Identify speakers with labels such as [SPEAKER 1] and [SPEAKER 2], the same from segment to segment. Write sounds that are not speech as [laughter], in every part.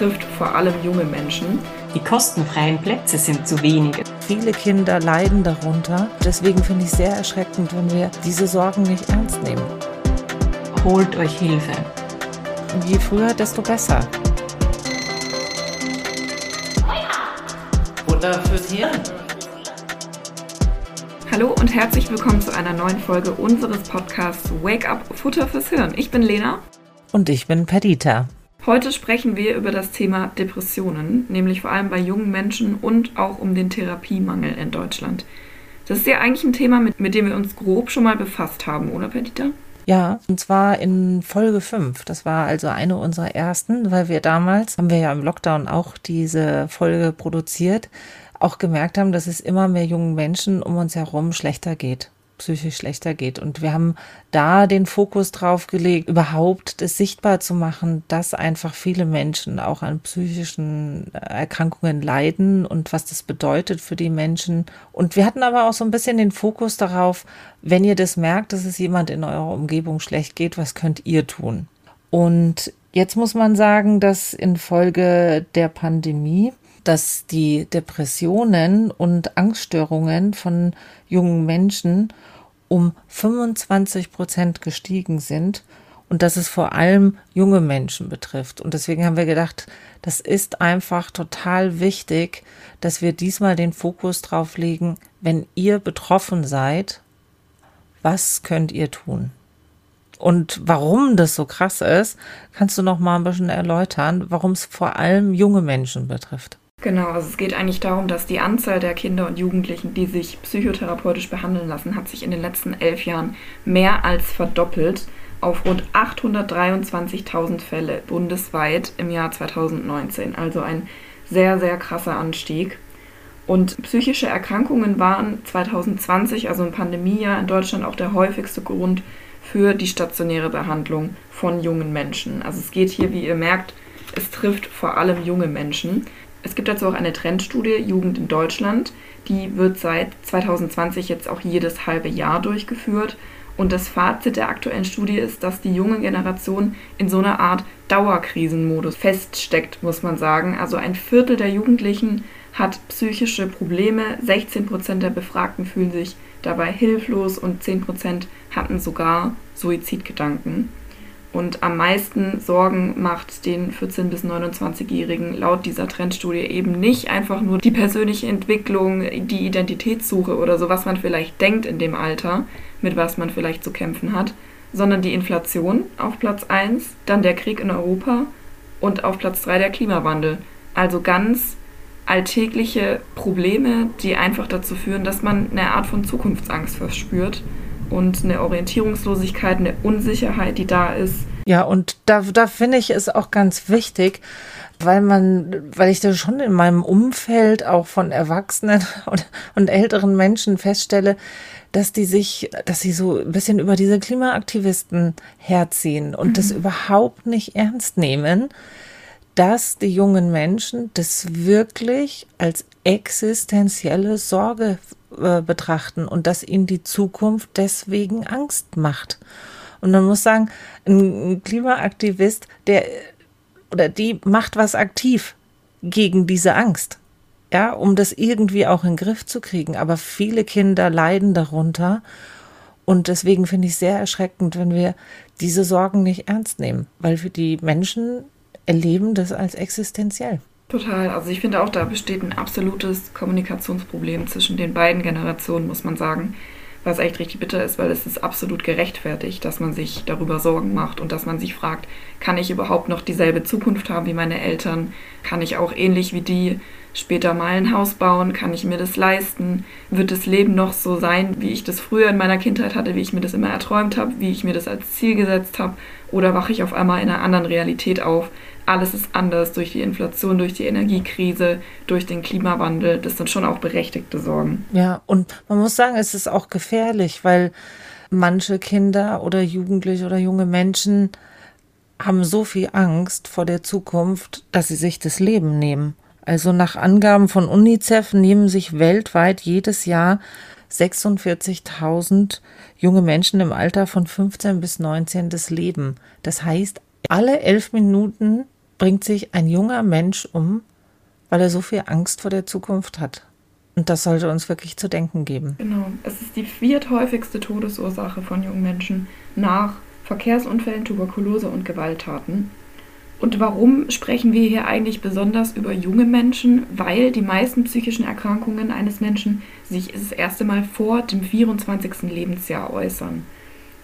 [SPEAKER 1] trifft vor allem junge Menschen.
[SPEAKER 2] Die kostenfreien Plätze sind zu wenige.
[SPEAKER 3] Viele Kinder leiden darunter. Deswegen finde ich sehr erschreckend, wenn wir diese Sorgen nicht ernst nehmen.
[SPEAKER 2] Holt euch Hilfe.
[SPEAKER 3] Je früher, desto besser.
[SPEAKER 4] Futter fürs Hirn.
[SPEAKER 1] Hallo und herzlich willkommen zu einer neuen Folge unseres Podcasts Wake Up Futter fürs Hirn. Ich bin Lena.
[SPEAKER 3] Und ich bin Perdita.
[SPEAKER 1] Heute sprechen wir über das Thema Depressionen, nämlich vor allem bei jungen Menschen und auch um den Therapiemangel in Deutschland. Das ist ja eigentlich ein Thema, mit, mit dem wir uns grob schon mal befasst haben, oder Perdita?
[SPEAKER 3] Ja, und zwar in Folge 5. Das war also eine unserer ersten, weil wir damals, haben wir ja im Lockdown auch diese Folge produziert, auch gemerkt haben, dass es immer mehr jungen Menschen um uns herum schlechter geht psychisch schlechter geht. Und wir haben da den Fokus drauf gelegt, überhaupt das sichtbar zu machen, dass einfach viele Menschen auch an psychischen Erkrankungen leiden und was das bedeutet für die Menschen. Und wir hatten aber auch so ein bisschen den Fokus darauf, wenn ihr das merkt, dass es jemand in eurer Umgebung schlecht geht, was könnt ihr tun? Und jetzt muss man sagen, dass infolge der Pandemie dass die Depressionen und Angststörungen von jungen Menschen um 25 Prozent gestiegen sind und dass es vor allem junge Menschen betrifft. Und deswegen haben wir gedacht, das ist einfach total wichtig, dass wir diesmal den Fokus drauf legen, wenn ihr betroffen seid, was könnt ihr tun? Und warum das so krass ist, kannst du noch mal ein bisschen erläutern, warum es vor allem junge Menschen betrifft.
[SPEAKER 1] Genau, also es geht eigentlich darum, dass die Anzahl der Kinder und Jugendlichen, die sich psychotherapeutisch behandeln lassen, hat sich in den letzten elf Jahren mehr als verdoppelt auf rund 823.000 Fälle bundesweit im Jahr 2019. Also ein sehr, sehr krasser Anstieg. Und psychische Erkrankungen waren 2020, also im Pandemiejahr, in Deutschland auch der häufigste Grund für die stationäre Behandlung von jungen Menschen. Also es geht hier, wie ihr merkt, es trifft vor allem junge Menschen. Es gibt dazu auch eine Trendstudie Jugend in Deutschland. Die wird seit 2020 jetzt auch jedes halbe Jahr durchgeführt. Und das Fazit der aktuellen Studie ist, dass die junge Generation in so einer Art Dauerkrisenmodus feststeckt, muss man sagen. Also ein Viertel der Jugendlichen hat psychische Probleme, 16 Prozent der Befragten fühlen sich dabei hilflos und 10 Prozent hatten sogar Suizidgedanken. Und am meisten Sorgen macht den 14- bis 29-Jährigen laut dieser Trendstudie eben nicht einfach nur die persönliche Entwicklung, die Identitätssuche oder so, was man vielleicht denkt in dem Alter, mit was man vielleicht zu kämpfen hat, sondern die Inflation auf Platz 1, dann der Krieg in Europa und auf Platz 3 der Klimawandel. Also ganz alltägliche Probleme, die einfach dazu führen, dass man eine Art von Zukunftsangst verspürt und eine Orientierungslosigkeit, eine Unsicherheit, die da ist.
[SPEAKER 3] Ja, und da, da finde ich es auch ganz wichtig, weil man, weil ich das schon in meinem Umfeld auch von Erwachsenen [laughs] und, und älteren Menschen feststelle, dass die sich, dass sie so ein bisschen über diese Klimaaktivisten herziehen und mhm. das überhaupt nicht ernst nehmen, dass die jungen Menschen das wirklich als existenzielle Sorge äh, betrachten und dass ihnen die Zukunft deswegen Angst macht. Und man muss sagen, ein Klimaaktivist, der oder die macht was aktiv gegen diese Angst. Ja, um das irgendwie auch in den Griff zu kriegen. Aber viele Kinder leiden darunter. Und deswegen finde ich sehr erschreckend, wenn wir diese Sorgen nicht ernst nehmen, weil für die Menschen erleben das als existenziell.
[SPEAKER 1] Total. Also ich finde auch, da besteht ein absolutes Kommunikationsproblem zwischen den beiden Generationen, muss man sagen. Was echt richtig bitter ist, weil es ist absolut gerechtfertigt, dass man sich darüber Sorgen macht und dass man sich fragt, kann ich überhaupt noch dieselbe Zukunft haben wie meine Eltern? Kann ich auch ähnlich wie die später mal ein Haus bauen? Kann ich mir das leisten? Wird das Leben noch so sein, wie ich das früher in meiner Kindheit hatte, wie ich mir das immer erträumt habe, wie ich mir das als Ziel gesetzt habe? Oder wache ich auf einmal in einer anderen Realität auf? Alles ist anders durch die Inflation, durch die Energiekrise, durch den Klimawandel. Das sind schon auch berechtigte Sorgen.
[SPEAKER 3] Ja, und man muss sagen, es ist auch gefährlich, weil manche Kinder oder Jugendliche oder junge Menschen haben so viel Angst vor der Zukunft, dass sie sich das Leben nehmen. Also nach Angaben von UNICEF nehmen sich weltweit jedes Jahr 46.000 junge Menschen im Alter von 15 bis 19 das Leben. Das heißt, alle elf Minuten bringt sich ein junger Mensch um, weil er so viel Angst vor der Zukunft hat. Und das sollte uns wirklich zu denken geben.
[SPEAKER 1] Genau. Es ist die vierthäufigste Todesursache von jungen Menschen nach Verkehrsunfällen, Tuberkulose und Gewalttaten. Und warum sprechen wir hier eigentlich besonders über junge Menschen? Weil die meisten psychischen Erkrankungen eines Menschen sich das erste Mal vor dem 24. Lebensjahr äußern.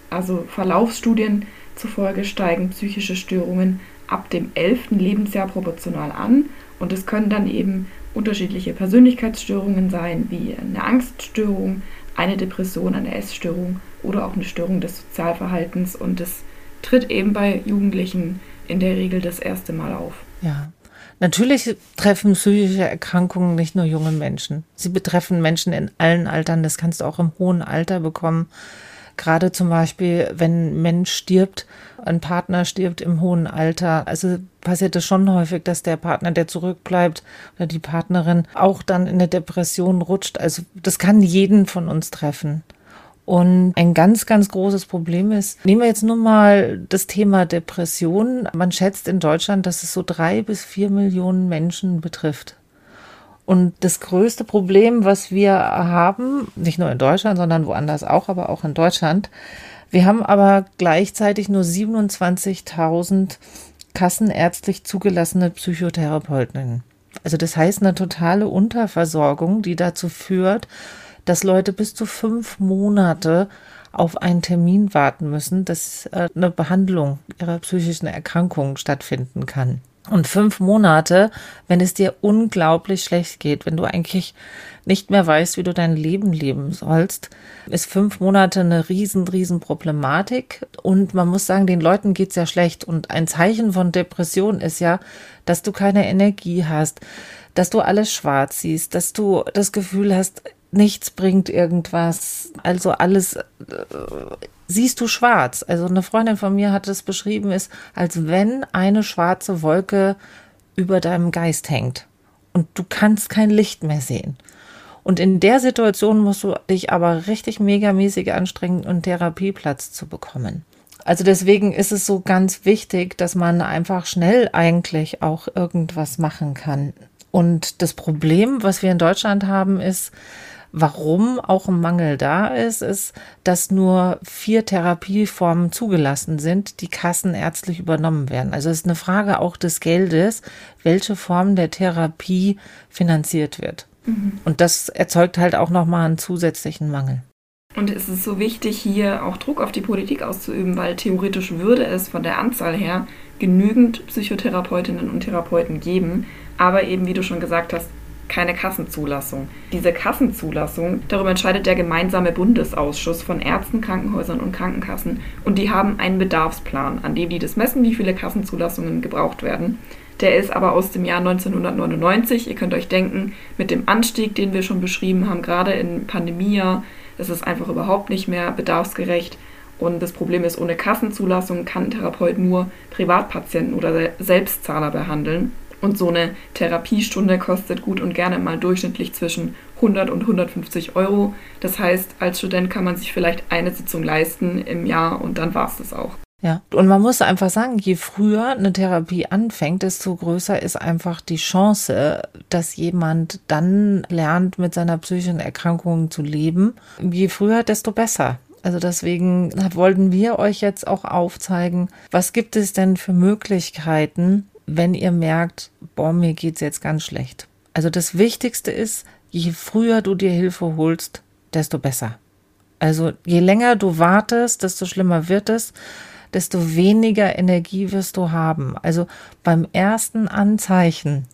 [SPEAKER 1] Also Verlaufsstudien zufolge steigen psychische Störungen ab dem 11. Lebensjahr proportional an und es können dann eben unterschiedliche Persönlichkeitsstörungen sein, wie eine Angststörung, eine Depression, eine Essstörung oder auch eine Störung des Sozialverhaltens und es tritt eben bei Jugendlichen in der Regel das erste Mal auf.
[SPEAKER 3] Ja. Natürlich treffen psychische Erkrankungen nicht nur junge Menschen. Sie betreffen Menschen in allen Altern. Das kannst du auch im hohen Alter bekommen. Gerade zum Beispiel, wenn ein Mensch stirbt, ein Partner stirbt im hohen Alter. Also passiert es schon häufig, dass der Partner, der zurückbleibt oder die Partnerin auch dann in eine Depression rutscht. Also das kann jeden von uns treffen. Und ein ganz, ganz großes Problem ist, nehmen wir jetzt nur mal das Thema Depression. Man schätzt in Deutschland, dass es so drei bis vier Millionen Menschen betrifft. Und das größte Problem, was wir haben, nicht nur in Deutschland, sondern woanders auch, aber auch in Deutschland, wir haben aber gleichzeitig nur 27.000 kassenärztlich zugelassene Psychotherapeutinnen. Also das heißt eine totale Unterversorgung, die dazu führt, dass Leute bis zu fünf Monate auf einen Termin warten müssen, dass äh, eine Behandlung ihrer psychischen Erkrankung stattfinden kann. Und fünf Monate, wenn es dir unglaublich schlecht geht, wenn du eigentlich nicht mehr weißt, wie du dein Leben leben sollst, ist fünf Monate eine riesen, riesen Problematik. Und man muss sagen, den Leuten geht's ja schlecht. Und ein Zeichen von Depression ist ja, dass du keine Energie hast, dass du alles schwarz siehst, dass du das Gefühl hast, nichts bringt irgendwas. Also alles äh, siehst du schwarz. Also eine Freundin von mir hat es beschrieben, ist, als wenn eine schwarze Wolke über deinem Geist hängt und du kannst kein Licht mehr sehen. Und in der Situation musst du dich aber richtig megamäßig anstrengen, einen Therapieplatz zu bekommen. Also deswegen ist es so ganz wichtig, dass man einfach schnell eigentlich auch irgendwas machen kann. Und das Problem, was wir in Deutschland haben, ist, Warum auch ein Mangel da ist, ist, dass nur vier Therapieformen zugelassen sind, die kassenärztlich übernommen werden. Also es ist eine Frage auch des Geldes, welche Form der Therapie finanziert wird. Mhm. Und das erzeugt halt auch nochmal einen zusätzlichen Mangel.
[SPEAKER 1] Und es ist so wichtig, hier auch Druck auf die Politik auszuüben, weil theoretisch würde es von der Anzahl her genügend Psychotherapeutinnen und Therapeuten geben. Aber eben, wie du schon gesagt hast, keine Kassenzulassung. Diese Kassenzulassung, darüber entscheidet der gemeinsame Bundesausschuss von Ärzten, Krankenhäusern und Krankenkassen und die haben einen Bedarfsplan, an dem die das messen, wie viele Kassenzulassungen gebraucht werden. Der ist aber aus dem Jahr 1999. Ihr könnt euch denken, mit dem Anstieg, den wir schon beschrieben haben, gerade im Pandemiejahr, ist es einfach überhaupt nicht mehr bedarfsgerecht. Und das Problem ist, ohne Kassenzulassung kann ein Therapeut nur Privatpatienten oder Selbstzahler behandeln. Und so eine Therapiestunde kostet gut und gerne mal durchschnittlich zwischen 100 und 150 Euro. Das heißt, als Student kann man sich vielleicht eine Sitzung leisten im Jahr und dann war es das auch.
[SPEAKER 3] Ja, und man muss einfach sagen, je früher eine Therapie anfängt, desto größer ist einfach die Chance, dass jemand dann lernt, mit seiner psychischen Erkrankung zu leben. Je früher, desto besser. Also deswegen wollten wir euch jetzt auch aufzeigen, was gibt es denn für Möglichkeiten, wenn ihr merkt, boah, mir geht's jetzt ganz schlecht. Also das Wichtigste ist, je früher du dir Hilfe holst, desto besser. Also je länger du wartest, desto schlimmer wird es, desto weniger Energie wirst du haben. Also beim ersten Anzeichen,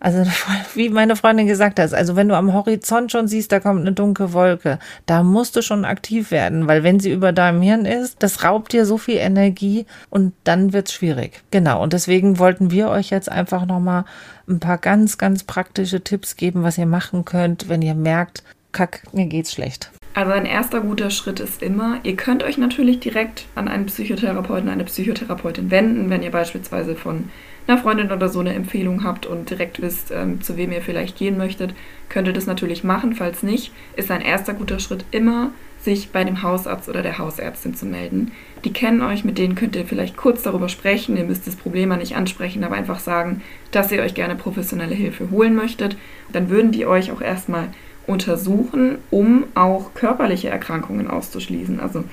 [SPEAKER 3] also [laughs] wie meine Freundin gesagt hat, also wenn du am Horizont schon siehst, da kommt eine dunkle Wolke, da musst du schon aktiv werden, weil wenn sie über deinem Hirn ist, das raubt dir so viel Energie und dann wird's schwierig. Genau, und deswegen wollten wir euch jetzt einfach nochmal ein paar ganz, ganz praktische Tipps geben, was ihr machen könnt, wenn ihr merkt, kack, mir geht's schlecht.
[SPEAKER 1] Also ein erster guter Schritt ist immer, ihr könnt euch natürlich direkt an einen Psychotherapeuten, eine Psychotherapeutin wenden, wenn ihr beispielsweise von einer Freundin oder so eine Empfehlung habt und direkt wisst, ähm, zu wem ihr vielleicht gehen möchtet, könnt ihr das natürlich machen. Falls nicht, ist ein erster guter Schritt immer sich bei dem Hausarzt oder der Hausärztin zu melden. Die kennen euch, mit denen könnt ihr vielleicht kurz darüber sprechen. Ihr müsst das Problem nicht ansprechen, aber einfach sagen, dass ihr euch gerne professionelle Hilfe holen möchtet. Dann würden die euch auch erstmal untersuchen, um auch körperliche Erkrankungen auszuschließen. Also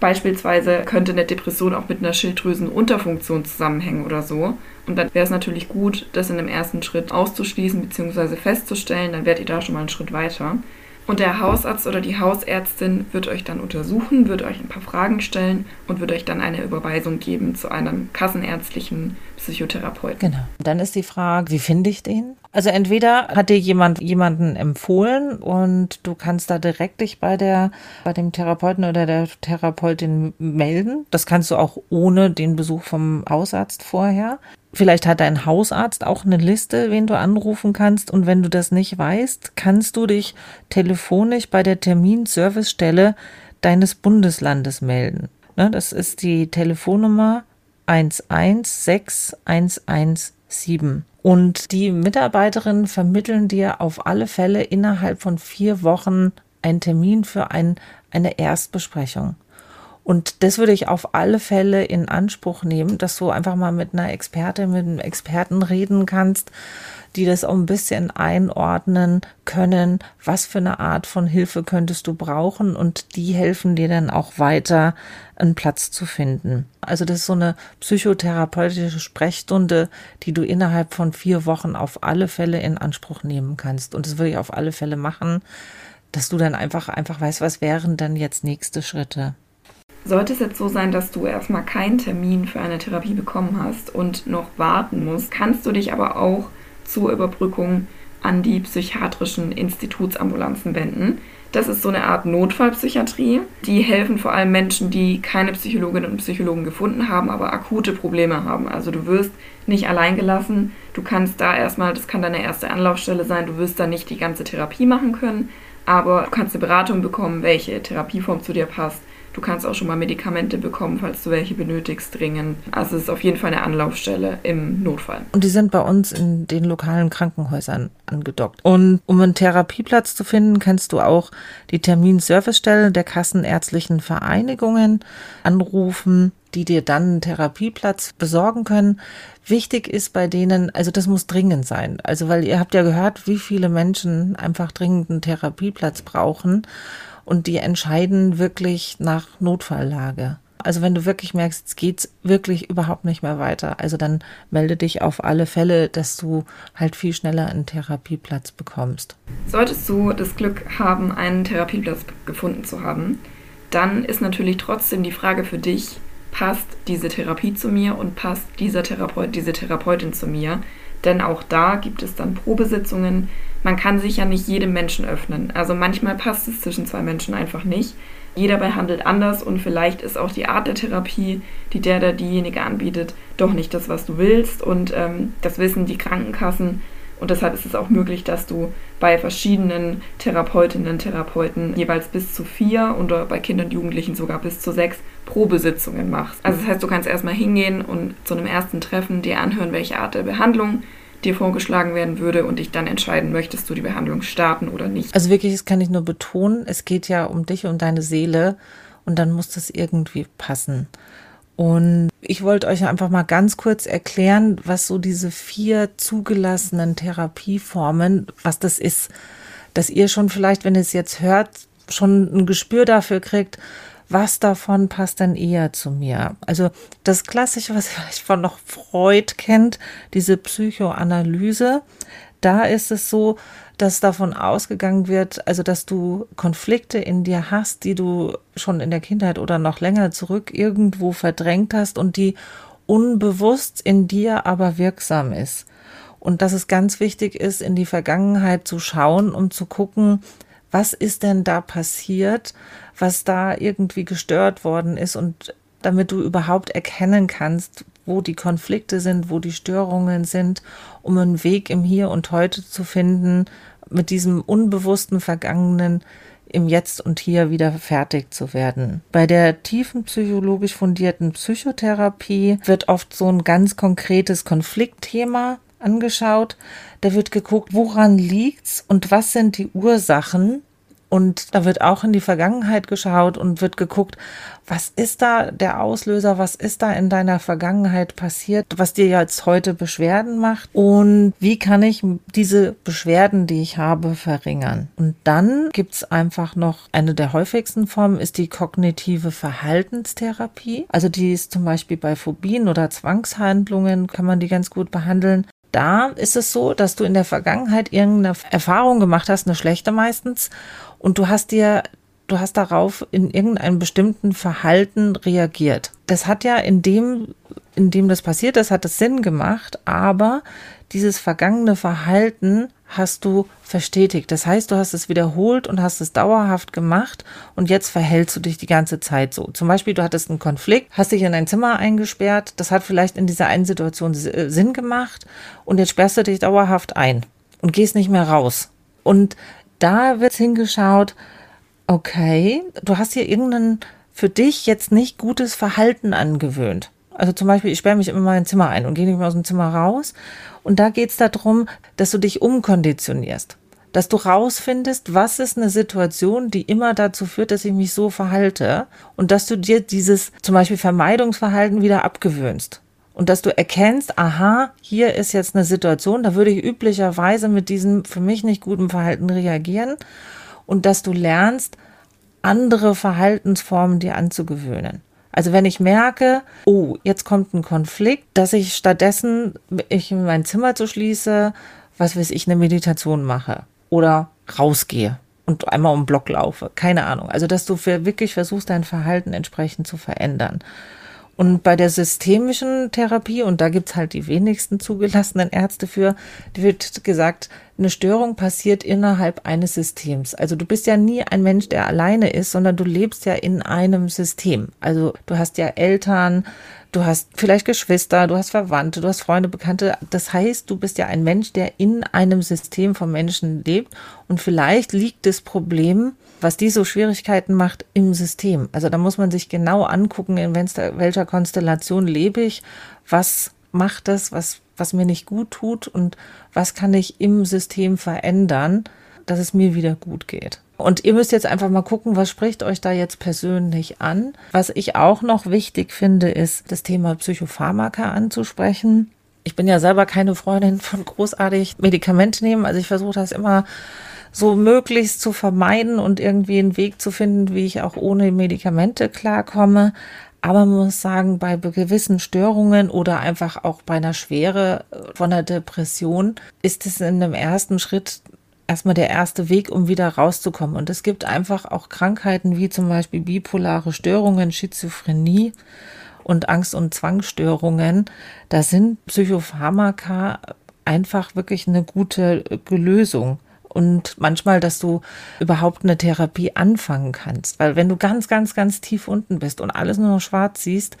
[SPEAKER 1] beispielsweise könnte eine Depression auch mit einer Schilddrüsenunterfunktion zusammenhängen oder so. Und dann wäre es natürlich gut, das in dem ersten Schritt auszuschließen bzw. festzustellen. Dann werdet ihr da schon mal einen Schritt weiter. Und der Hausarzt oder die Hausärztin wird euch dann untersuchen, wird euch ein paar Fragen stellen und wird euch dann eine Überweisung geben zu einem kassenärztlichen Psychotherapeuten.
[SPEAKER 3] Genau. Dann ist die Frage, wie finde ich den? Also entweder hat dir jemand jemanden empfohlen und du kannst da direkt dich bei der bei dem Therapeuten oder der Therapeutin melden. Das kannst du auch ohne den Besuch vom Hausarzt vorher. Vielleicht hat dein Hausarzt auch eine Liste, wen du anrufen kannst. Und wenn du das nicht weißt, kannst du dich telefonisch bei der Terminservicestelle deines Bundeslandes melden. Ne, das ist die Telefonnummer 116117. Und die Mitarbeiterinnen vermitteln dir auf alle Fälle innerhalb von vier Wochen einen Termin für ein, eine Erstbesprechung. Und das würde ich auf alle Fälle in Anspruch nehmen, dass du einfach mal mit einer Expertin, mit einem Experten reden kannst, die das auch ein bisschen einordnen können, was für eine Art von Hilfe könntest du brauchen und die helfen dir dann auch weiter, einen Platz zu finden. Also das ist so eine psychotherapeutische Sprechstunde, die du innerhalb von vier Wochen auf alle Fälle in Anspruch nehmen kannst. Und das würde ich auf alle Fälle machen, dass du dann einfach, einfach weißt, was wären dann jetzt nächste Schritte.
[SPEAKER 1] Sollte es jetzt so sein, dass du erstmal keinen Termin für eine Therapie bekommen hast und noch warten musst, kannst du dich aber auch zur Überbrückung an die psychiatrischen Institutsambulanzen wenden. Das ist so eine Art Notfallpsychiatrie. Die helfen vor allem Menschen, die keine Psychologinnen und Psychologen gefunden haben, aber akute Probleme haben. Also du wirst nicht allein gelassen. Du kannst da erstmal, das kann deine erste Anlaufstelle sein, du wirst da nicht die ganze Therapie machen können, aber du kannst eine Beratung bekommen, welche Therapieform zu dir passt Du kannst auch schon mal Medikamente bekommen, falls du welche benötigst, dringend. Also es ist auf jeden Fall eine Anlaufstelle im Notfall.
[SPEAKER 3] Und die sind bei uns in den lokalen Krankenhäusern angedockt. Und um einen Therapieplatz zu finden, kannst du auch die Terminservicestelle der Kassenärztlichen Vereinigungen anrufen die dir dann einen Therapieplatz besorgen können. Wichtig ist bei denen, also das muss dringend sein. Also weil ihr habt ja gehört, wie viele Menschen einfach dringend einen Therapieplatz brauchen und die entscheiden wirklich nach Notfalllage. Also wenn du wirklich merkst, es geht wirklich überhaupt nicht mehr weiter, also dann melde dich auf alle Fälle, dass du halt viel schneller einen Therapieplatz bekommst.
[SPEAKER 1] Solltest du das Glück haben, einen Therapieplatz gefunden zu haben, dann ist natürlich trotzdem die Frage für dich, passt diese Therapie zu mir und passt dieser Therapeut, diese Therapeutin zu mir? Denn auch da gibt es dann Probesitzungen, man kann sich ja nicht jedem Menschen öffnen. Also manchmal passt es zwischen zwei Menschen einfach nicht. Jeder behandelt anders und vielleicht ist auch die Art der Therapie, die der oder diejenige anbietet, doch nicht das, was du willst. Und ähm, das wissen die Krankenkassen. Und deshalb ist es auch möglich, dass du bei verschiedenen Therapeutinnen, Therapeuten jeweils bis zu vier oder bei Kindern und Jugendlichen sogar bis zu sechs Probesitzungen machst. Also das heißt, du kannst erstmal hingehen und zu einem ersten Treffen dir anhören, welche Art der Behandlung dir vorgeschlagen werden würde und dich dann entscheiden, möchtest du die Behandlung starten oder nicht.
[SPEAKER 3] Also wirklich, das kann ich nur betonen, es geht ja um dich und deine Seele und dann muss das irgendwie passen. Und ich wollte euch einfach mal ganz kurz erklären, was so diese vier zugelassenen Therapieformen, was das ist, dass ihr schon vielleicht, wenn ihr es jetzt hört, schon ein Gespür dafür kriegt, was davon passt denn eher zu mir? Also das Klassische, was [laughs] vielleicht von noch Freud kennt, diese Psychoanalyse, da ist es so, dass davon ausgegangen wird, also dass du Konflikte in dir hast, die du schon in der Kindheit oder noch länger zurück irgendwo verdrängt hast und die unbewusst in dir aber wirksam ist. Und dass es ganz wichtig ist, in die Vergangenheit zu schauen, um zu gucken, was ist denn da passiert, was da irgendwie gestört worden ist und damit du überhaupt erkennen kannst, wo die Konflikte sind, wo die Störungen sind, um einen Weg im Hier und Heute zu finden, mit diesem unbewussten Vergangenen im Jetzt und Hier wieder fertig zu werden. Bei der tiefen psychologisch fundierten Psychotherapie wird oft so ein ganz konkretes Konfliktthema angeschaut. Da wird geguckt, woran liegt's und was sind die Ursachen Und da wird auch in die Vergangenheit geschaut und wird geguckt, was ist da der Auslöser, was ist da in deiner Vergangenheit passiert, was dir jetzt heute Beschwerden macht und wie kann ich diese Beschwerden, die ich habe, verringern. Und dann gibt's einfach noch eine der häufigsten Formen, ist die kognitive Verhaltenstherapie. Also die ist zum Beispiel bei Phobien oder Zwangshandlungen, kann man die ganz gut behandeln. Da ist es so, dass du in der Vergangenheit irgendeine Erfahrung gemacht hast, eine schlechte meistens, und du hast dir, du hast darauf in irgendeinem bestimmten Verhalten reagiert. Das hat ja in dem, in dem das passiert ist, hat es Sinn gemacht, aber dieses vergangene Verhalten hast du verstetigt. Das heißt, du hast es wiederholt und hast es dauerhaft gemacht und jetzt verhältst du dich die ganze Zeit so. Zum Beispiel, du hattest einen Konflikt, hast dich in ein Zimmer eingesperrt, das hat vielleicht in dieser einen Situation äh, Sinn gemacht und jetzt sperrst du dich dauerhaft ein und gehst nicht mehr raus. Und da wird hingeschaut, okay, du hast hier irgendein für dich jetzt nicht gutes Verhalten angewöhnt. Also zum Beispiel, ich sperre mich immer in mein Zimmer ein und gehe nicht mehr aus dem Zimmer raus. Und da geht es darum, dass du dich umkonditionierst. Dass du rausfindest, was ist eine Situation, die immer dazu führt, dass ich mich so verhalte. Und dass du dir dieses zum Beispiel Vermeidungsverhalten wieder abgewöhnst und dass du erkennst, aha, hier ist jetzt eine Situation, da würde ich üblicherweise mit diesem für mich nicht guten Verhalten reagieren und dass du lernst, andere Verhaltensformen dir anzugewöhnen. Also wenn ich merke, oh, jetzt kommt ein Konflikt, dass ich stattdessen ich in mein Zimmer zu schließe, was weiß ich, eine Meditation mache oder rausgehe und einmal um Block laufe. Keine Ahnung. Also dass du wirklich versuchst, dein Verhalten entsprechend zu verändern. Und bei der systemischen Therapie, und da gibt's halt die wenigsten zugelassenen Ärzte für, wird gesagt, eine Störung passiert innerhalb eines Systems. Also du bist ja nie ein Mensch, der alleine ist, sondern du lebst ja in einem System. Also du hast ja Eltern, du hast vielleicht Geschwister, du hast Verwandte, du hast Freunde, Bekannte. Das heißt, du bist ja ein Mensch, der in einem System von Menschen lebt. Und vielleicht liegt das Problem was die so Schwierigkeiten macht im System. Also da muss man sich genau angucken, in welcher Konstellation lebe ich, was macht das, was, was mir nicht gut tut und was kann ich im System verändern, dass es mir wieder gut geht. Und ihr müsst jetzt einfach mal gucken, was spricht euch da jetzt persönlich an. Was ich auch noch wichtig finde, ist das Thema Psychopharmaka anzusprechen. Ich bin ja selber keine Freundin von großartig Medikamente nehmen. Also ich versuche das immer so möglichst zu vermeiden und irgendwie einen Weg zu finden, wie ich auch ohne Medikamente klarkomme. Aber man muss sagen, bei gewissen Störungen oder einfach auch bei einer Schwere äh, von der Depression ist es in dem ersten Schritt erstmal der erste Weg, um wieder rauszukommen. Und es gibt einfach auch Krankheiten wie zum Beispiel bipolare Störungen, Schizophrenie und Angst- und Zwangsstörungen. Da sind Psychopharmaka einfach wirklich eine gute Lösung und manchmal, dass du überhaupt eine Therapie anfangen kannst. Weil wenn du ganz, ganz, ganz tief unten bist und alles nur noch schwarz siehst,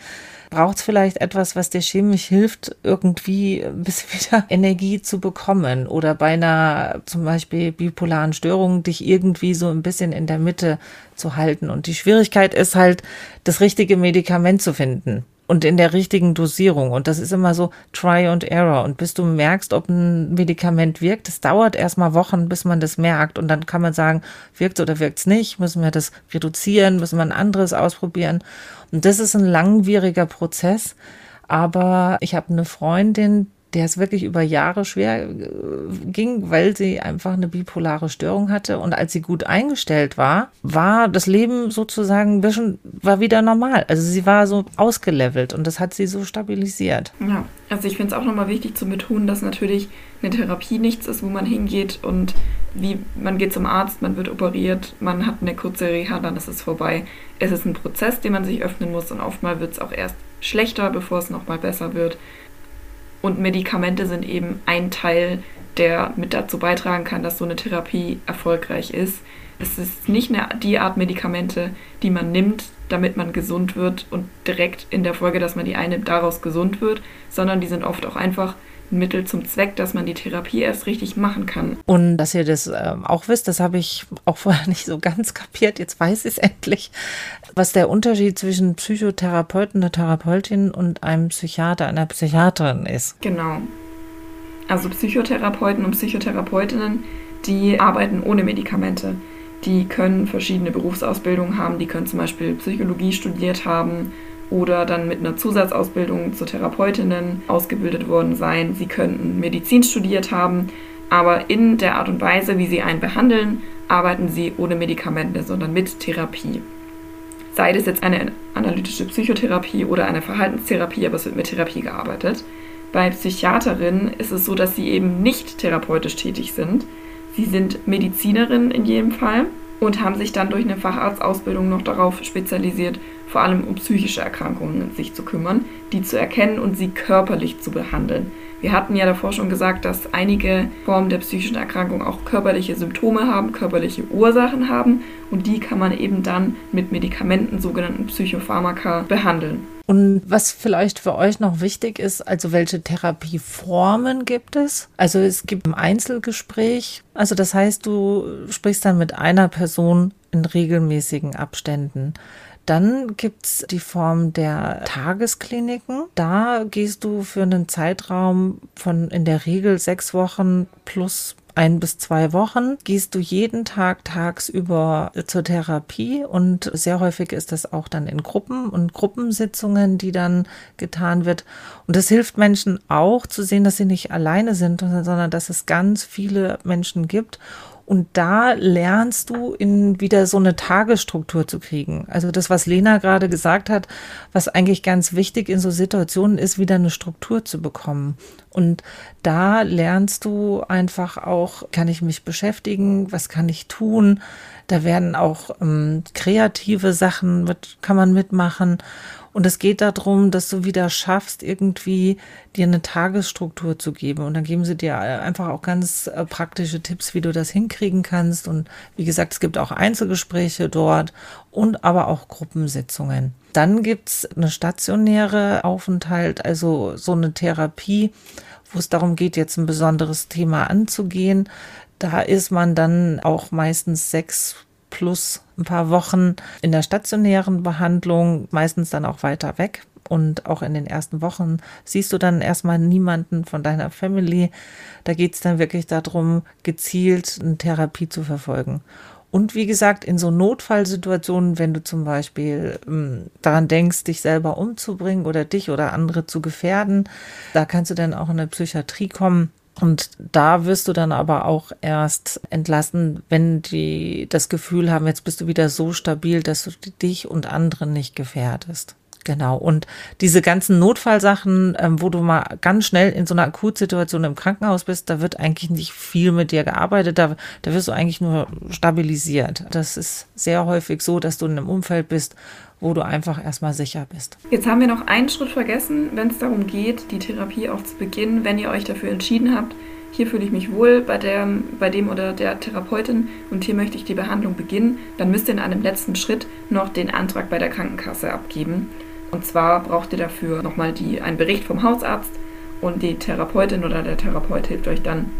[SPEAKER 3] braucht es vielleicht etwas, was dir chemisch hilft, irgendwie ein bisschen [laughs] wieder Energie zu bekommen oder bei einer zum Beispiel bipolaren Störung dich irgendwie so ein bisschen in der Mitte zu halten. Und die Schwierigkeit ist halt, das richtige Medikament zu finden und in der richtigen Dosierung. Und das ist immer so Try and Error. Und bis du merkst, ob ein Medikament wirkt, das dauert erstmal Wochen, bis man das merkt. Und dann kann man sagen, wirkt oder wirkt es nicht, müssen wir das reduzieren, müssen wir ein anderes ausprobieren. Und das ist ein langwieriger Prozess. Aber ich habe eine Freundin, der es wirklich über Jahre schwer äh, ging, weil sie einfach eine bipolare Störung hatte. Und als sie gut eingestellt war, war das Leben sozusagen ein bisschen, war wieder normal. Also sie war so ausgelevelt und das hat sie so stabilisiert.
[SPEAKER 1] Ja, also ich finde es auch nochmal wichtig zu betonen, dass natürlich eine Therapie nichts ist, wo man hingeht und wie man geht zum Arzt, man wird operiert, man hat eine kurze Reha, dann ist es vorbei. Es ist ein Prozess, den man sich öffnen muss und oftmals wird es auch erst schlechter, bevor es nochmal besser wird. Und Medikamente sind eben ein Teil, der mit dazu beitragen kann, dass so eine Therapie erfolgreich ist. Es ist nicht eine, die Art Medikamente, die man nimmt, damit man gesund wird und direkt in der Folge, dass man die einnimmt, daraus gesund wird, sondern die sind oft auch einfach Mittel zum Zweck, dass man die Therapie erst richtig machen kann.
[SPEAKER 3] Und dass ihr das äh, auch wisst, das habe ich auch [laughs] vorher nicht so ganz kapiert. Jetzt weiß ich es endlich, was der Unterschied zwischen Psychotherapeuten, einer Therapeutin und einem Psychiater, einer Psychiaterin ist.
[SPEAKER 1] Genau. Also Psychotherapeuten und Psychotherapeutinnen, die arbeiten ohne Medikamente. Die können verschiedene Berufsausbildungen haben, die können zum Beispiel Psychologie studiert haben oder dann mit einer Zusatzausbildung zur Therapeutinnen ausgebildet worden sein. Sie könnten Medizin studiert haben, aber in der Art und Weise, wie sie einen behandeln, arbeiten sie ohne Medikamente, sondern mit Therapie. Sei das jetzt eine analytische Psychotherapie oder eine Verhaltenstherapie, aber es wird mit Therapie gearbeitet. Bei Psychiaterinnen ist es so, dass sie eben nicht therapeutisch tätig sind. Sie sind Medizinerinnen in jedem Fall und haben sich dann durch eine Facharztausbildung noch darauf spezialisiert, vor allem um psychische Erkrankungen sich zu kümmern, die zu erkennen und sie körperlich zu behandeln. Wir hatten ja davor schon gesagt, dass einige Formen der psychischen Erkrankung auch körperliche Symptome haben, körperliche Ursachen haben und die kann man eben dann mit Medikamenten, sogenannten Psychopharmaka, behandeln.
[SPEAKER 3] Und was vielleicht für euch noch wichtig ist, also welche Therapieformen gibt es? Also es gibt ein Einzelgespräch, also das heißt, du sprichst dann mit einer Person in regelmäßigen Abständen. Dann gibt's die Form der Tageskliniken. Da gehst du für einen Zeitraum von in der Regel sechs Wochen plus ein bis zwei Wochen gehst du jeden Tag tagsüber zur Therapie und sehr häufig ist das auch dann in Gruppen und Gruppensitzungen, die dann getan wird. Und das hilft Menschen auch zu sehen, dass sie nicht alleine sind, sondern dass es ganz viele Menschen gibt und da lernst du in wieder so eine Tagesstruktur zu kriegen. Also das, was Lena gerade gesagt hat, was eigentlich ganz wichtig in so Situationen ist, wieder eine Struktur zu bekommen. Und da lernst du einfach auch, kann ich mich beschäftigen, was kann ich tun? Da werden auch ähm, kreative Sachen, mit, kann man mitmachen. Und es geht darum, dass du wieder schaffst, irgendwie dir eine Tagesstruktur zu geben. Und dann geben sie dir einfach auch ganz äh, praktische Tipps, wie du das hinkriegen kannst. Und wie gesagt, es gibt auch Einzelgespräche dort und aber auch Gruppensitzungen. Dann gibt's eine stationäre Aufenthalt, also so eine Therapie, wo es darum geht, jetzt ein besonderes Thema anzugehen. Da ist man dann auch meistens sechs plus ein paar Wochen in der stationären Behandlung, meistens dann auch weiter weg. Und auch in den ersten Wochen siehst du dann erstmal niemanden von deiner Family. Da geht es dann wirklich darum, gezielt eine Therapie zu verfolgen. Und wie gesagt, in so Notfallsituationen, wenn du zum Beispiel ähm, daran denkst, dich selber umzubringen oder dich oder andere zu gefährden, da kannst du dann auch in eine Psychiatrie kommen und da wirst du dann aber auch erst entlassen, wenn die das Gefühl haben, jetzt bist du wieder so stabil, dass du dich und andere nicht gefährdest. Genau. Und diese ganzen Notfallsachen, ähm, wo du mal ganz schnell in so einer Akutsituation im Krankenhaus bist, da wird eigentlich nicht viel mit dir gearbeitet. Da, da wirst du eigentlich nur stabilisiert. Das ist sehr häufig so, dass du in einem Umfeld bist, wo du einfach erstmal sicher bist.
[SPEAKER 1] Jetzt haben wir noch einen Schritt vergessen, wenn es darum geht, die Therapie auch zu beginnen, wenn ihr euch dafür entschieden habt, hier fühle ich mich wohl bei, der, bei dem oder der Therapeutin und hier möchte ich die Behandlung beginnen, dann müsst ihr in einem letzten Schritt noch den Antrag bei der Krankenkasse abgeben. Und zwar braucht ihr dafür nochmal die, einen Bericht vom Hausarzt und die Therapeutin oder der Therapeut hilft euch dann,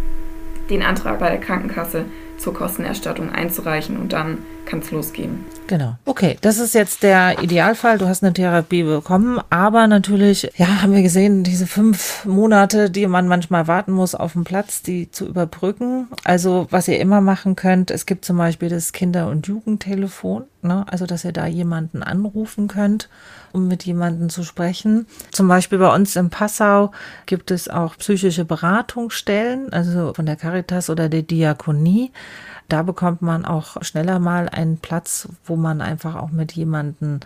[SPEAKER 1] den Antrag bei der Krankenkasse zur Kostenerstattung einzureichen und dann kann es losgehen.
[SPEAKER 3] Genau. Okay, das ist jetzt der Idealfall. Du hast eine Therapie bekommen, aber natürlich, ja, haben wir gesehen, diese fünf Monate, die man manchmal warten muss auf dem Platz, die zu überbrücken. Also, was ihr immer machen könnt, es gibt zum Beispiel das Kinder- und Jugendtelefon, ne? also, dass ihr da jemanden anrufen könnt, um mit jemandem zu sprechen. Zum Beispiel bei uns in Passau gibt es auch psychische Beratungsstellen, also von der Caritas oder der Diakonie. Da bekommt man auch schneller mal einen Platz, wo man einfach auch mit jemandem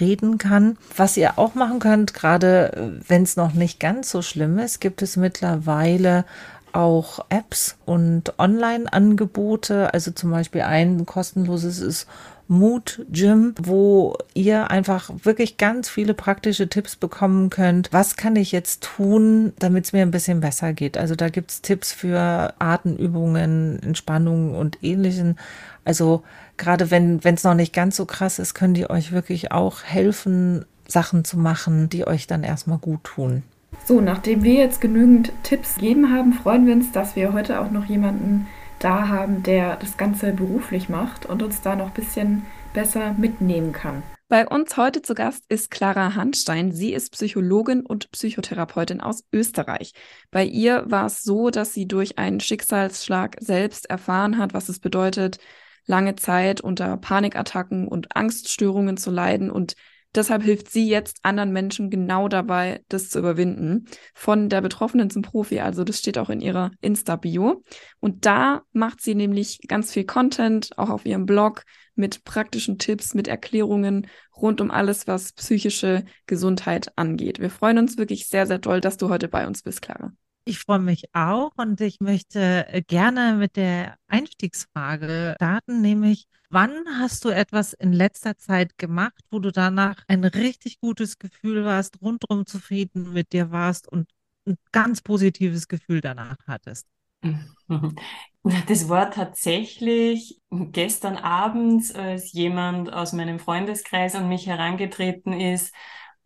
[SPEAKER 3] reden kann. Was ihr auch machen könnt, gerade äh, wenn es noch nicht ganz so schlimm ist, gibt es mittlerweile auch Apps und Online-Angebote. Also zum Beispiel ein kostenloses ist Mood Gym, wo ihr einfach wirklich ganz viele praktische Tipps bekommen könnt. Was kann ich jetzt tun, damit es mir ein bisschen besser geht? Also da gibt es Tipps für Atemübungen, Entspannungen und ähnlichen. Also gerade wenn es noch nicht ganz so krass ist, können die euch wirklich auch helfen, Sachen zu machen, die euch dann erstmal gut tun.
[SPEAKER 1] So, nachdem wir jetzt genügend Tipps gegeben haben, freuen wir uns, dass wir heute auch noch jemanden da haben, der das Ganze beruflich macht und uns da noch ein bisschen besser mitnehmen kann. Bei uns heute zu Gast ist Clara Handstein. Sie ist Psychologin und Psychotherapeutin aus Österreich. Bei ihr war es so, dass sie durch einen Schicksalsschlag selbst erfahren hat, was es bedeutet, lange Zeit unter Panikattacken und Angststörungen zu leiden und Deshalb hilft sie jetzt anderen Menschen genau dabei, das zu überwinden. Von der Betroffenen zum Profi. Also das steht auch in ihrer Insta-Bio. Und da macht sie nämlich ganz viel Content, auch auf ihrem Blog, mit praktischen Tipps, mit Erklärungen rund um alles, was psychische Gesundheit angeht. Wir freuen uns wirklich sehr, sehr doll, dass du heute bei uns bist, Clara.
[SPEAKER 3] Ich freue mich auch und ich möchte äh, gerne mit der Einstiegsfrage starten, nämlich wann hast du etwas in letzter Zeit gemacht, wo du danach ein richtig gutes Gefühl warst, rundum zufrieden mit dir warst und ein ganz positives Gefühl danach hattest? [laughs]
[SPEAKER 4] Das war tatsächlich gestern Abend, als jemand aus meinem Freundeskreis an mich herangetreten ist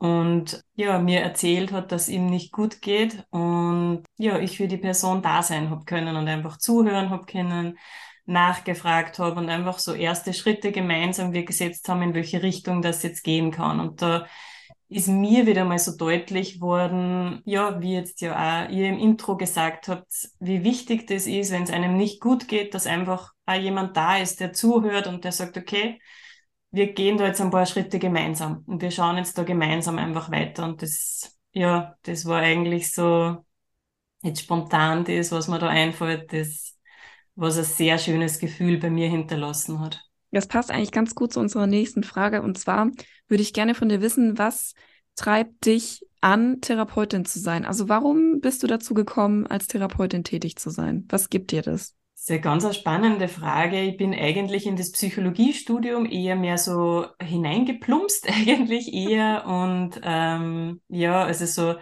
[SPEAKER 4] und ja, mir erzählt hat, dass ihm nicht gut geht und ja, ich für die Person da sein habe können und einfach zuhören habe können, nachgefragt habe und einfach so erste Schritte gemeinsam wir gesetzt haben, in welche Richtung das jetzt gehen kann. Und da ist mir wieder mal so deutlich worden, ja, wie jetzt ja auch ihr im Intro gesagt habt, wie wichtig das ist, wenn es einem nicht gut geht, dass einfach auch jemand da ist, der zuhört und der sagt, okay, wir gehen da jetzt ein paar Schritte gemeinsam und wir schauen jetzt da gemeinsam einfach weiter. Und das, ja, das war eigentlich so jetzt spontan das, was mir da einfällt, das, was ein sehr schönes Gefühl bei mir hinterlassen hat.
[SPEAKER 1] Das passt eigentlich ganz gut zu unserer nächsten Frage. Und zwar würde ich gerne von dir wissen, was treibt dich an, Therapeutin zu sein? Also warum bist du dazu gekommen, als Therapeutin tätig zu sein? Was gibt dir
[SPEAKER 4] das? Ist eine ganz spannende Frage. Ich bin eigentlich in das Psychologiestudium eher mehr so hineingeplumpst, [laughs] eigentlich eher. Und ähm, ja, also so,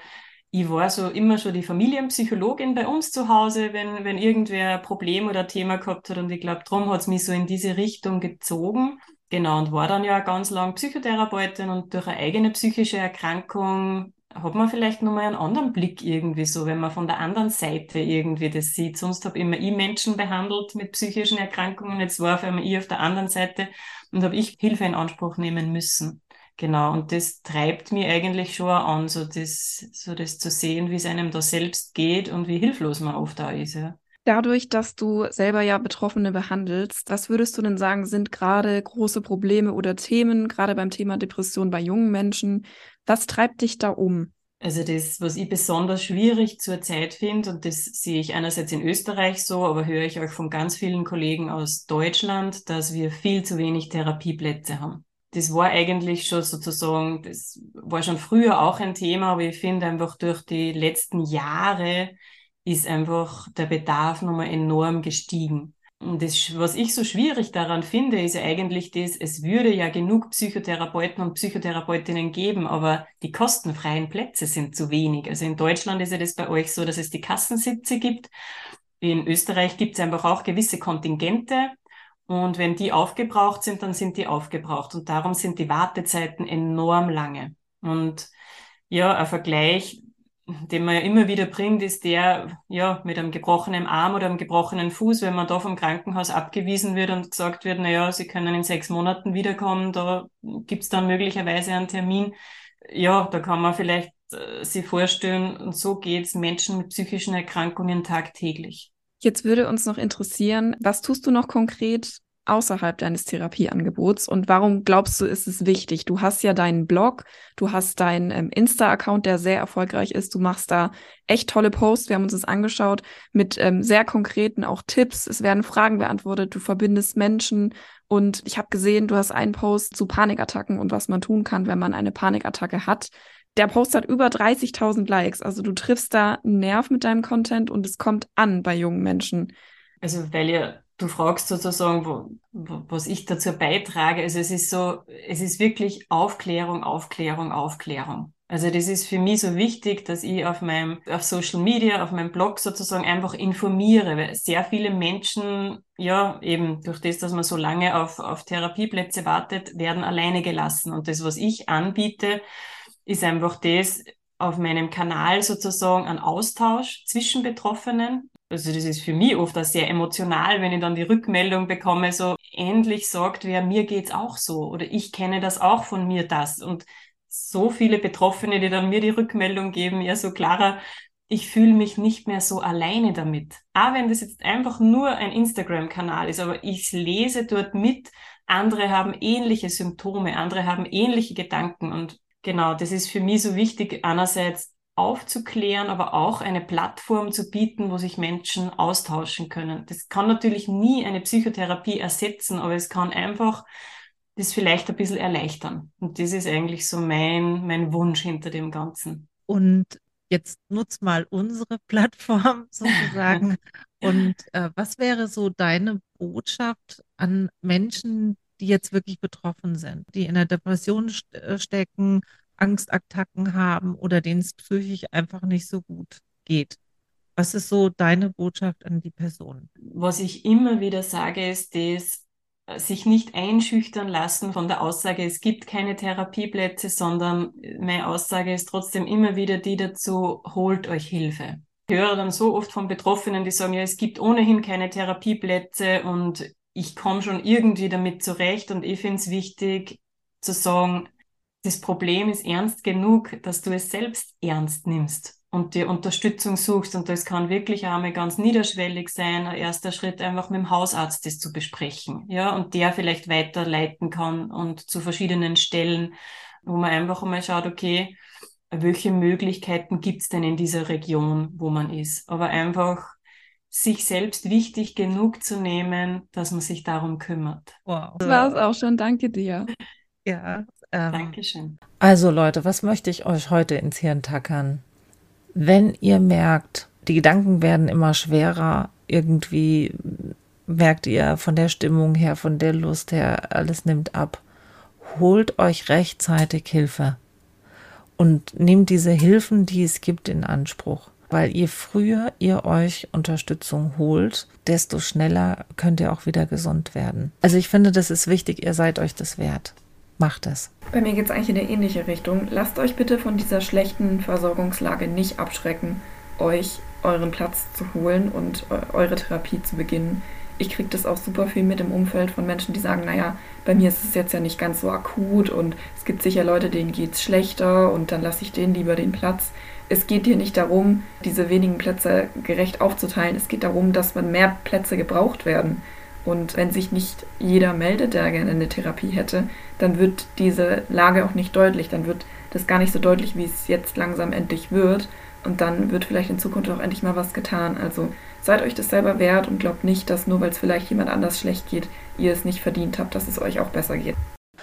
[SPEAKER 4] ich war so immer schon die Familienpsychologin bei uns zu Hause, wenn, wenn irgendwer ein Problem oder ein Thema gehabt hat. Und ich glaube, darum hat es mich so in diese Richtung gezogen. Genau, und war dann ja ganz lang Psychotherapeutin und durch eine eigene psychische Erkrankung hat man vielleicht nochmal einen anderen Blick irgendwie so, wenn man von der anderen Seite irgendwie das sieht. Sonst habe immer ich Menschen behandelt mit psychischen Erkrankungen, jetzt war auf einmal ich auf der anderen Seite und habe ich Hilfe in Anspruch nehmen müssen. Genau, und das treibt mich eigentlich schon an, so das, so das zu sehen, wie es einem da selbst geht und wie hilflos man oft da ist. Ja.
[SPEAKER 1] Dadurch, dass du selber ja Betroffene behandelst, was würdest du denn sagen, sind gerade große Probleme oder Themen, gerade beim Thema Depression bei jungen Menschen? Was treibt dich da um?
[SPEAKER 4] Also das, was ich besonders schwierig zurzeit finde, und das sehe ich einerseits in Österreich so, aber höre ich auch von ganz vielen Kollegen aus Deutschland, dass wir viel zu wenig Therapieplätze haben. Das war eigentlich schon sozusagen, das war schon früher auch ein Thema, aber ich finde einfach durch die letzten Jahre ist einfach der Bedarf nochmal enorm gestiegen. Und das, was ich so schwierig daran finde, ist ja eigentlich das, es würde ja genug Psychotherapeuten und Psychotherapeutinnen geben, aber die kostenfreien Plätze sind zu wenig. Also in Deutschland ist ja das bei euch so, dass es die Kassensitze gibt. In Österreich gibt es einfach auch gewisse Kontingente. Und wenn die aufgebraucht sind, dann sind die aufgebraucht. Und darum sind die Wartezeiten enorm lange. Und ja, ein Vergleich, den man ja immer wieder bringt, ist der, ja, mit einem gebrochenen Arm oder einem gebrochenen Fuß, wenn man da vom Krankenhaus abgewiesen wird und gesagt wird, na ja, Sie können in sechs Monaten wiederkommen, da gibt's dann möglicherweise einen Termin. Ja, da kann man vielleicht äh, sich vorstellen, und so geht's Menschen mit psychischen Erkrankungen tagtäglich.
[SPEAKER 1] Jetzt würde uns noch interessieren, was tust du noch konkret, außerhalb deines Therapieangebots und warum glaubst du, ist es wichtig? Du hast ja deinen Blog, du hast deinen ähm, Insta-Account, der sehr erfolgreich ist. Du machst da echt tolle Posts. Wir haben uns das angeschaut mit ähm, sehr konkreten auch Tipps. Es werden Fragen beantwortet. Du verbindest Menschen und ich habe gesehen, du hast einen Post zu Panikattacken und was man tun kann, wenn man eine Panikattacke hat. Der Post hat über 30.000 Likes. Also du triffst da einen Nerv mit deinem Content und es kommt an bei jungen Menschen.
[SPEAKER 4] Also weil ihr du fragst sozusagen, wo, wo, was ich dazu beitrage. Also es ist so, es ist wirklich Aufklärung, Aufklärung, Aufklärung. Also das ist für mich so wichtig, dass ich auf meinem, auf Social Media, auf meinem Blog sozusagen einfach informiere, weil sehr viele Menschen, ja, eben durch das, dass man so lange auf, auf Therapieplätze wartet, werden alleine gelassen. Und das, was ich anbiete, ist einfach das, auf meinem Kanal sozusagen ein Austausch zwischen Betroffenen also das ist für mich oft auch sehr emotional, wenn ich dann die Rückmeldung bekomme, so endlich sagt wer, mir geht's auch so oder ich kenne das auch von mir das und so viele Betroffene, die dann mir die Rückmeldung geben, ja so Clara, ich fühle mich nicht mehr so alleine damit. Auch wenn das jetzt einfach nur ein Instagram-Kanal ist, aber ich lese dort mit, andere haben ähnliche Symptome, andere haben ähnliche Gedanken und genau, das ist für mich so wichtig, einerseits aufzuklären, aber auch eine Plattform zu bieten, wo sich Menschen austauschen können. Das kann natürlich nie eine Psychotherapie ersetzen, aber es kann einfach das vielleicht ein bisschen erleichtern. Und das ist eigentlich so mein, mein Wunsch hinter dem Ganzen.
[SPEAKER 3] Und jetzt nutz mal unsere [laughs] Plattform [laughs] sozusagen. Und äh, was wäre so deine Botschaft an Menschen, die jetzt wirklich betroffen sind, die in der Depression äh, stecken, Angstattacken haben oder denen es psychisch einfach nicht so gut geht? Was ist so deine Botschaft an die Person?
[SPEAKER 4] Was ich immer wieder sage, ist das, sich nicht einschüchtern lassen von der Aussage, es gibt keine Therapieplätze, sondern meine Aussage ist trotzdem immer wieder die dazu, holt euch Hilfe. Ich höre dann so oft von Betroffenen, die sagen, ja, es gibt ohnehin keine Therapieplätze und ich komme schon irgendwie damit zurecht und ich finde es wichtig zu sagen, das Problem ist ernst genug, dass du es selbst ernst nimmst und dir Unterstützung suchst. Und das kann wirklich einmal ganz niederschwellig sein. Ein erster Schritt einfach mit dem Hausarzt das zu besprechen. Ja, und der vielleicht weiterleiten kann und zu verschiedenen Stellen, wo man einfach einmal schaut, okay, welche Möglichkeiten gibt's denn in dieser Region, wo man ist. Aber einfach sich selbst wichtig genug zu nehmen, dass man sich darum kümmert.
[SPEAKER 1] Wow. Das war's auch schon. Danke dir.
[SPEAKER 3] Ja.
[SPEAKER 4] Ähm, Dankeschön.
[SPEAKER 3] Also Leute, was möchte ich euch heute ins Hirn tackern? wenn ihr merkt, die Gedanken werden immer schwerer, irgendwie merkt ihr von der Stimmung her, von der Lust her, alles nimmt ab, holt euch rechtzeitig Hilfe und nehmt diese Hilfen, die es gibt, in Anspruch. Weil je früher ihr euch Unterstützung holt, desto schneller könnt ihr auch wieder gesund werden. Also ich finde, das ist wichtig, ihr seid euch das wert macht es.
[SPEAKER 1] Bei mir geht es eigentlich in eine ähnliche Richtung. Lasst euch bitte von dieser schlechten Versorgungslage nicht abschrecken, euch euren Platz zu holen und eure Therapie zu beginnen. Ich kriege das auch super viel mit im Umfeld von Menschen, die sagen, naja, bei mir ist es jetzt ja nicht ganz so akut und es gibt sicher Leute, denen geht es schlechter und dann lasse ich denen lieber den Platz. Es geht hier nicht darum, diese wenigen Plätze gerecht aufzuteilen. Es geht darum, dass man mehr Plätze gebraucht werden. Und wenn sich nicht jeder meldet, der gerne eine Therapie hätte, dann wird diese Lage auch nicht deutlich. Dann wird das gar nicht so deutlich, wie es jetzt langsam endlich wird. Und dann wird vielleicht in Zukunft auch endlich mal was getan. Also seid euch das selber wert und glaubt nicht, dass nur weil es vielleicht jemand anders schlecht geht, ihr es nicht verdient habt, dass es euch auch besser geht.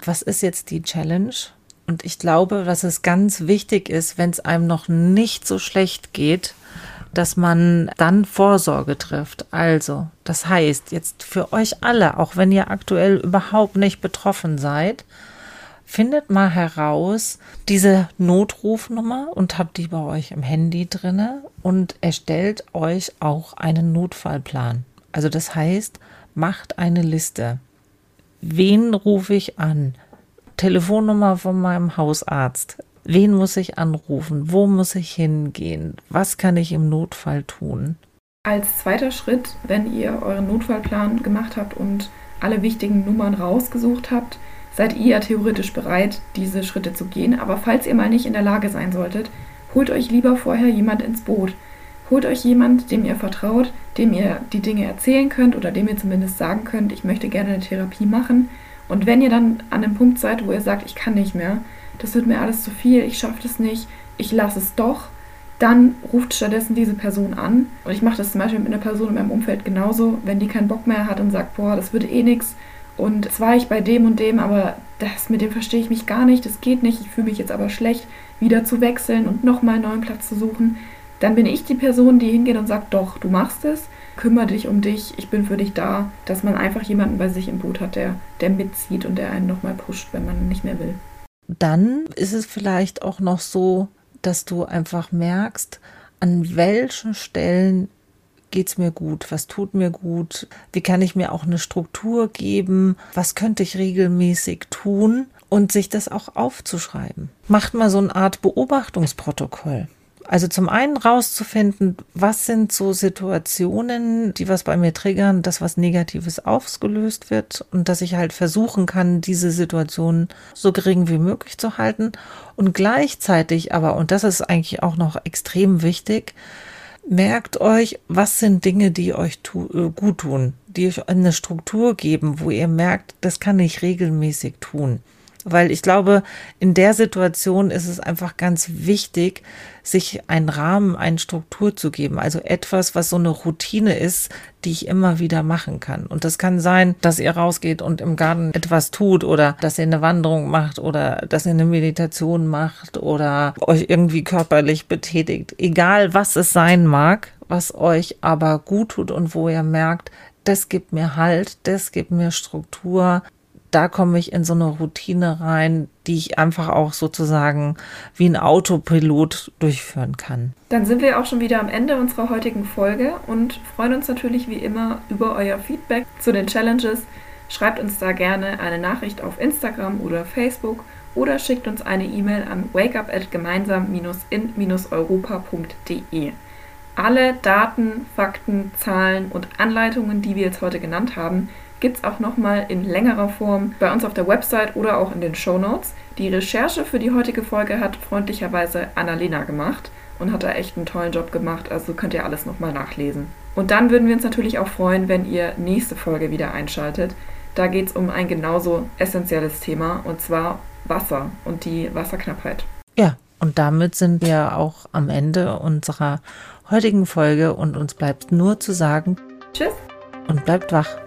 [SPEAKER 3] Was ist jetzt die Challenge? Und ich glaube, dass es ganz wichtig ist, wenn es einem noch nicht so schlecht geht, dass man dann Vorsorge trifft. Also, das heißt, jetzt für euch alle, auch wenn ihr aktuell überhaupt nicht betroffen seid, findet mal heraus diese Notrufnummer und habt die bei euch im Handy drinne und erstellt euch auch einen Notfallplan. Also das heißt, macht eine Liste. Wen rufe ich an? Telefonnummer von meinem Hausarzt. Wen muss ich anrufen? Wo muss ich hingehen? Was kann ich im Notfall tun?
[SPEAKER 1] Als zweiter Schritt, wenn ihr euren Notfallplan gemacht habt und alle wichtigen Nummern rausgesucht habt, seid ihr theoretisch bereit, diese Schritte zu gehen. Aber falls ihr mal nicht in der Lage sein solltet, holt euch lieber vorher jemand ins Boot. Holt euch jemand, dem ihr vertraut, dem ihr die Dinge erzählen könnt oder dem ihr zumindest sagen könnt, ich möchte gerne eine Therapie machen. Und wenn ihr dann an dem Punkt seid, wo ihr sagt, ich kann nicht mehr, das wird mir alles zu viel, ich schaffe das nicht, ich lasse es doch, dann ruft stattdessen diese Person an. Und ich mache das zum Beispiel mit einer Person in meinem Umfeld genauso, wenn die keinen Bock mehr hat und sagt, boah, das wird eh nichts. Und zwar ich bei dem und dem, aber das mit dem verstehe ich mich gar nicht, das geht nicht, ich fühle mich jetzt aber schlecht, wieder zu wechseln und nochmal einen neuen Platz zu suchen. Dann bin ich die Person, die hingeht und sagt, doch, du machst es, kümmere dich um dich, ich bin für dich da, dass man einfach jemanden bei sich im Boot hat, der, der mitzieht und der einen nochmal pusht, wenn man nicht mehr will
[SPEAKER 3] dann ist es vielleicht auch noch so, dass du einfach merkst, an welchen Stellen geht es mir gut, was tut mir gut, wie kann ich mir auch eine Struktur geben, was könnte ich regelmäßig tun und sich das auch aufzuschreiben. Macht mal so eine Art Beobachtungsprotokoll. Also zum einen rauszufinden, was sind so Situationen, die was bei mir triggern, dass was Negatives ausgelöst wird und dass ich halt versuchen kann, diese Situation so gering wie möglich zu halten und gleichzeitig aber, und das ist eigentlich auch noch extrem wichtig, merkt euch, was sind Dinge, die euch äh, gut tun, die euch eine Struktur geben, wo ihr merkt, das kann ich regelmäßig tun. Weil ich glaube, in der Situation ist es einfach ganz wichtig, sich einen Rahmen, eine Struktur zu geben. Also etwas, was so eine Routine ist, die ich immer wieder machen kann. Und das kann sein, dass ihr rausgeht und im Garten etwas tut oder dass ihr eine Wanderung macht oder dass ihr eine Meditation macht oder euch irgendwie körperlich betätigt. Egal was es sein mag, was euch aber gut tut und wo ihr merkt, das gibt mir Halt, das gibt mir Struktur, da komme ich in so eine Routine rein, die ich einfach auch sozusagen wie ein Autopilot durchführen kann.
[SPEAKER 1] Dann sind wir auch schon wieder am Ende unserer heutigen Folge und freuen uns natürlich wie immer über euer Feedback zu den Challenges. Schreibt uns da gerne eine Nachricht auf Instagram oder Facebook oder schickt uns eine E-Mail an wakeup@gemeinsam-in-europa.de. Alle Daten, Fakten, Zahlen und Anleitungen, die wir jetzt heute genannt haben, gibt es auch nochmal in längerer Form bei uns auf der Website oder auch in den Show Notes. Die Recherche für die heutige Folge hat freundlicherweise Annalena gemacht und hat da echt einen tollen Job gemacht, also könnt ihr alles nochmal nachlesen. Und dann würden wir uns natürlich auch freuen, wenn ihr nächste Folge wieder einschaltet. Da geht es um ein genauso essentielles Thema und zwar Wasser und die Wasserknappheit.
[SPEAKER 3] Ja, und damit sind wir auch am Ende unserer heutigen Folge und uns bleibt nur zu sagen
[SPEAKER 1] Tschüss
[SPEAKER 3] und bleibt wach.